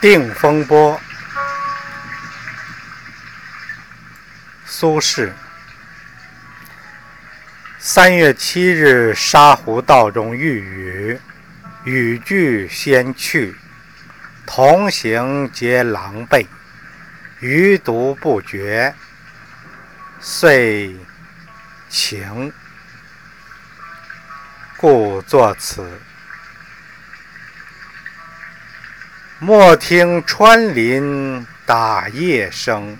定风波，苏轼。三月七日，沙湖道中遇雨，雨具先去，同行皆狼狈，余独不觉，遂晴，故作此。莫听穿林打叶声，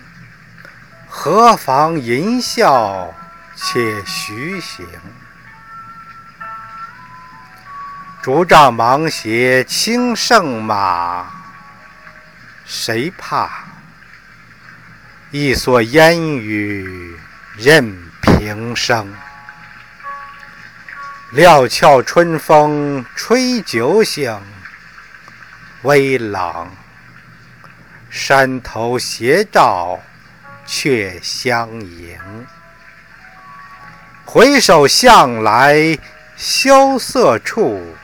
何妨吟啸且徐行。竹杖芒鞋轻胜马，谁怕？一蓑烟雨任平生。料峭春风吹酒醒。微冷，山头斜照却相迎。回首向来萧瑟处，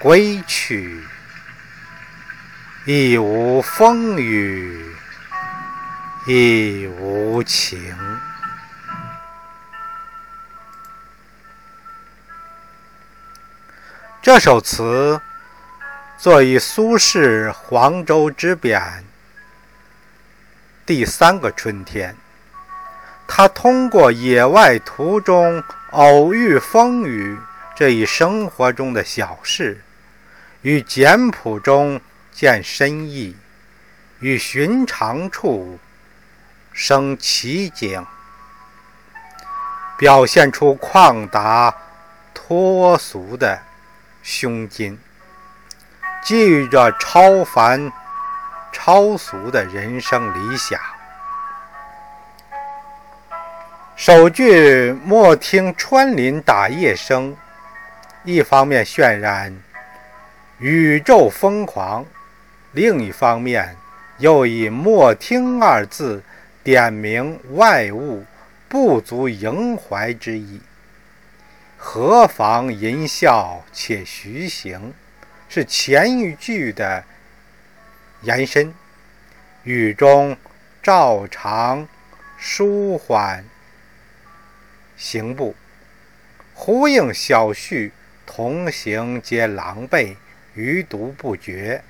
归去，亦无风雨亦无晴。这首词。作于苏轼黄州之贬第三个春天，他通过野外途中偶遇风雨这一生活中的小事，与简朴中见深意，与寻常处生奇景，表现出旷达脱俗的胸襟。寄予着超凡、超俗的人生理想。首句“莫听穿林打叶声”，一方面渲染宇宙疯狂，另一方面又以“莫听”二字点明外物不足萦怀之意。何妨吟啸且徐行。是前一句的延伸，语中照常舒缓行步，呼应小序“同行皆狼狈，余独不觉”，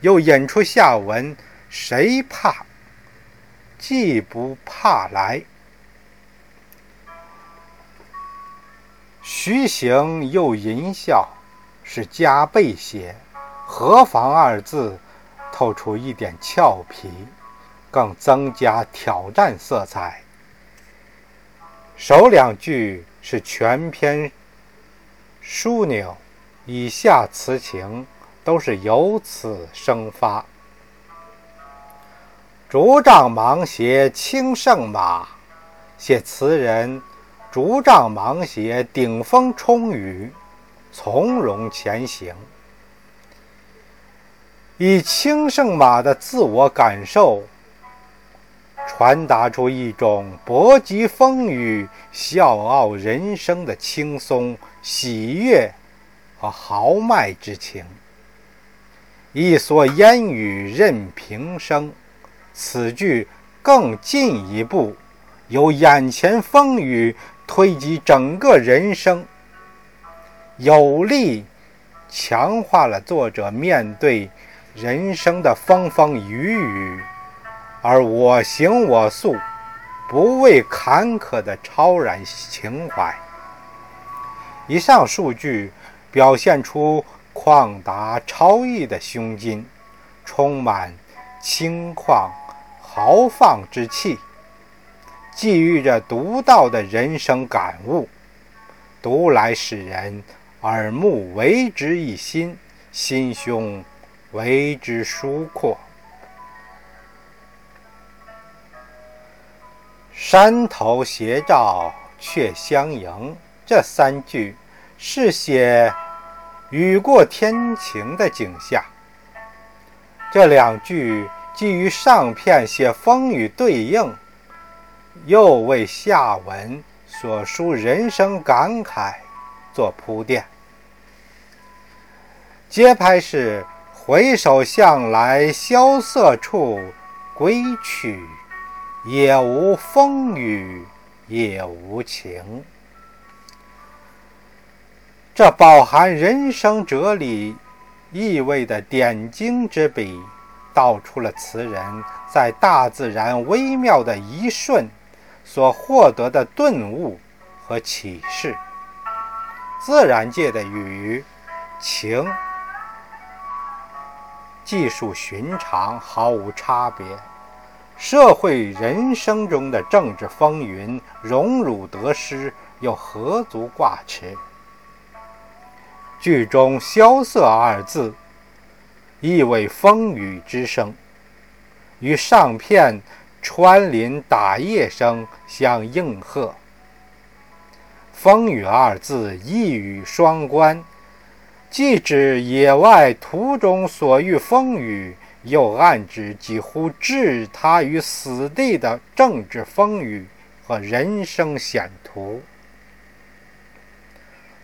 又引出下文“谁怕？既不怕来，徐行又吟笑。”是加倍写，“何妨”二字透出一点俏皮，更增加挑战色彩。首两句是全篇枢纽，以下词情都是由此生发。竹杖芒鞋轻胜马，写词人竹杖芒鞋顶风冲雨。从容前行，以轻胜马的自我感受，传达出一种搏击风雨、笑傲人生的轻松、喜悦和豪迈之情。一蓑烟雨任平生，此句更进一步，由眼前风雨推及整个人生。有力强化了作者面对人生的风风雨雨而我行我素、不畏坎坷的超然情怀。以上数句表现出旷达超逸的胸襟，充满轻旷豪放之气，寄予着独到的人生感悟，读来使人。耳目为之一新，心胸为之舒阔。山头斜照却相迎，这三句是写雨过天晴的景象。这两句既与上片写风雨对应，又为下文所抒人生感慨做铺垫。节拍是回首向来萧瑟处，归去，也无风雨也无晴。这饱含人生哲理意味的点睛之笔，道出了词人在大自然微妙的一瞬所获得的顿悟和启示。自然界的雨、晴。技术寻常，毫无差别；社会人生中的政治风云，荣辱得失又何足挂齿？剧中“萧瑟”二字，意为风雨之声，与上片“穿林打叶声”相应和。风雨二字一语双关。既指野外途中所遇风雨，又暗指几乎置他于死地的政治风雨和人生险途。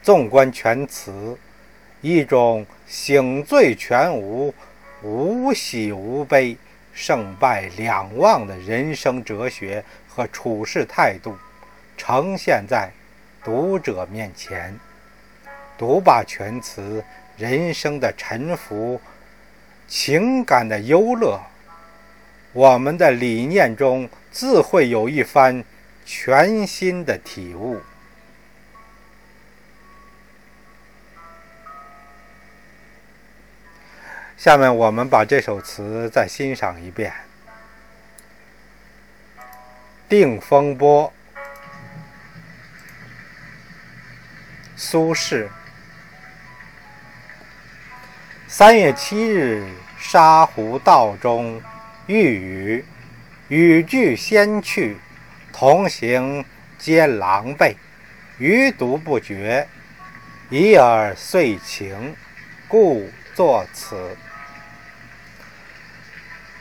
纵观全词，一种醒醉全无、无喜无悲、胜败两忘的人生哲学和处事态度，呈现在读者面前。读罢全词，人生的沉浮，情感的忧乐，我们的理念中自会有一番全新的体悟。下面我们把这首词再欣赏一遍，《定风波》，苏轼。三月七日，沙湖道中遇雨，雨具先去，同行皆狼狈，余独不觉，已而遂晴，故作此。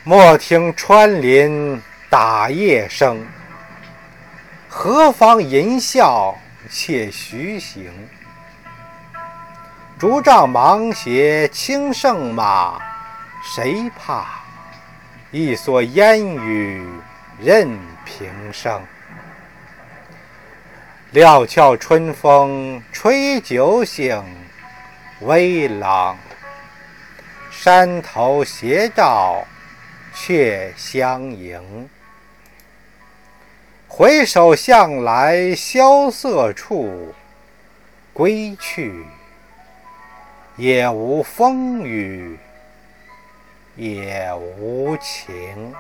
莫听穿林打叶声，何妨吟啸且徐行。竹杖芒鞋轻胜马，谁怕？一蓑烟雨任平生。料峭春风吹酒醒，微冷。山头斜照却相迎。回首向来萧瑟处，归去。也无风雨，也无晴。